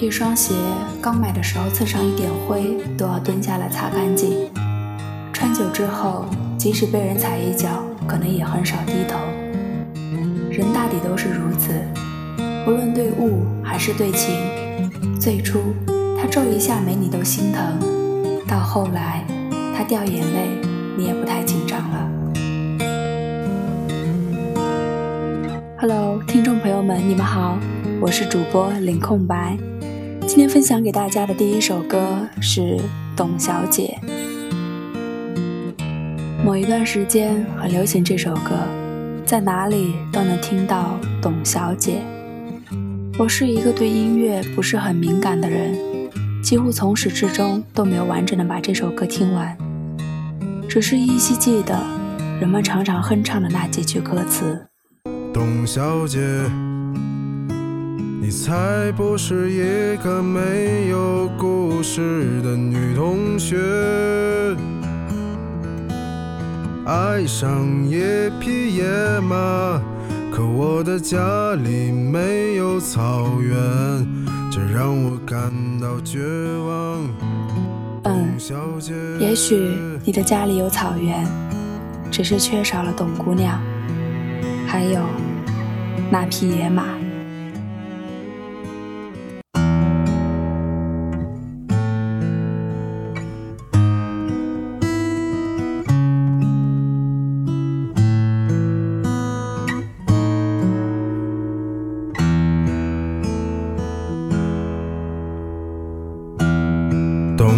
一双鞋刚买的时候蹭上一点灰，都要蹲下来擦干净。穿久之后，即使被人踩一脚，可能也很少低头。人大抵都是如此，无论对物还是对情。最初他皱一下眉你都心疼，到后来他掉眼泪你也不太紧张了。Hello，听众朋友们，你们好，我是主播零空白。今天分享给大家的第一首歌是《董小姐》。某一段时间很流行这首歌，在哪里都能听到《董小姐》。我是一个对音乐不是很敏感的人，几乎从始至终都没有完整的把这首歌听完，只是依稀记得人们常常哼唱的那几句歌词。董小姐。你才不是一个没有故事的女同学，爱上一匹野马，可我的家里没有草原，这让我感到绝望。嗯，也许你的家里有草原，只是缺少了董姑娘，还有那匹野马。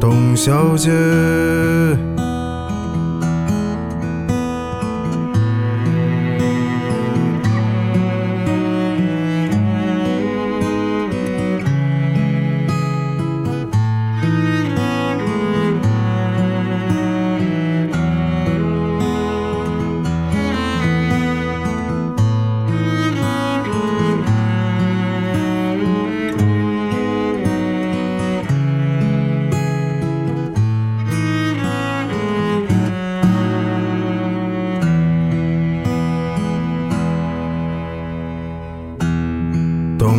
董小姐。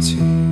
情。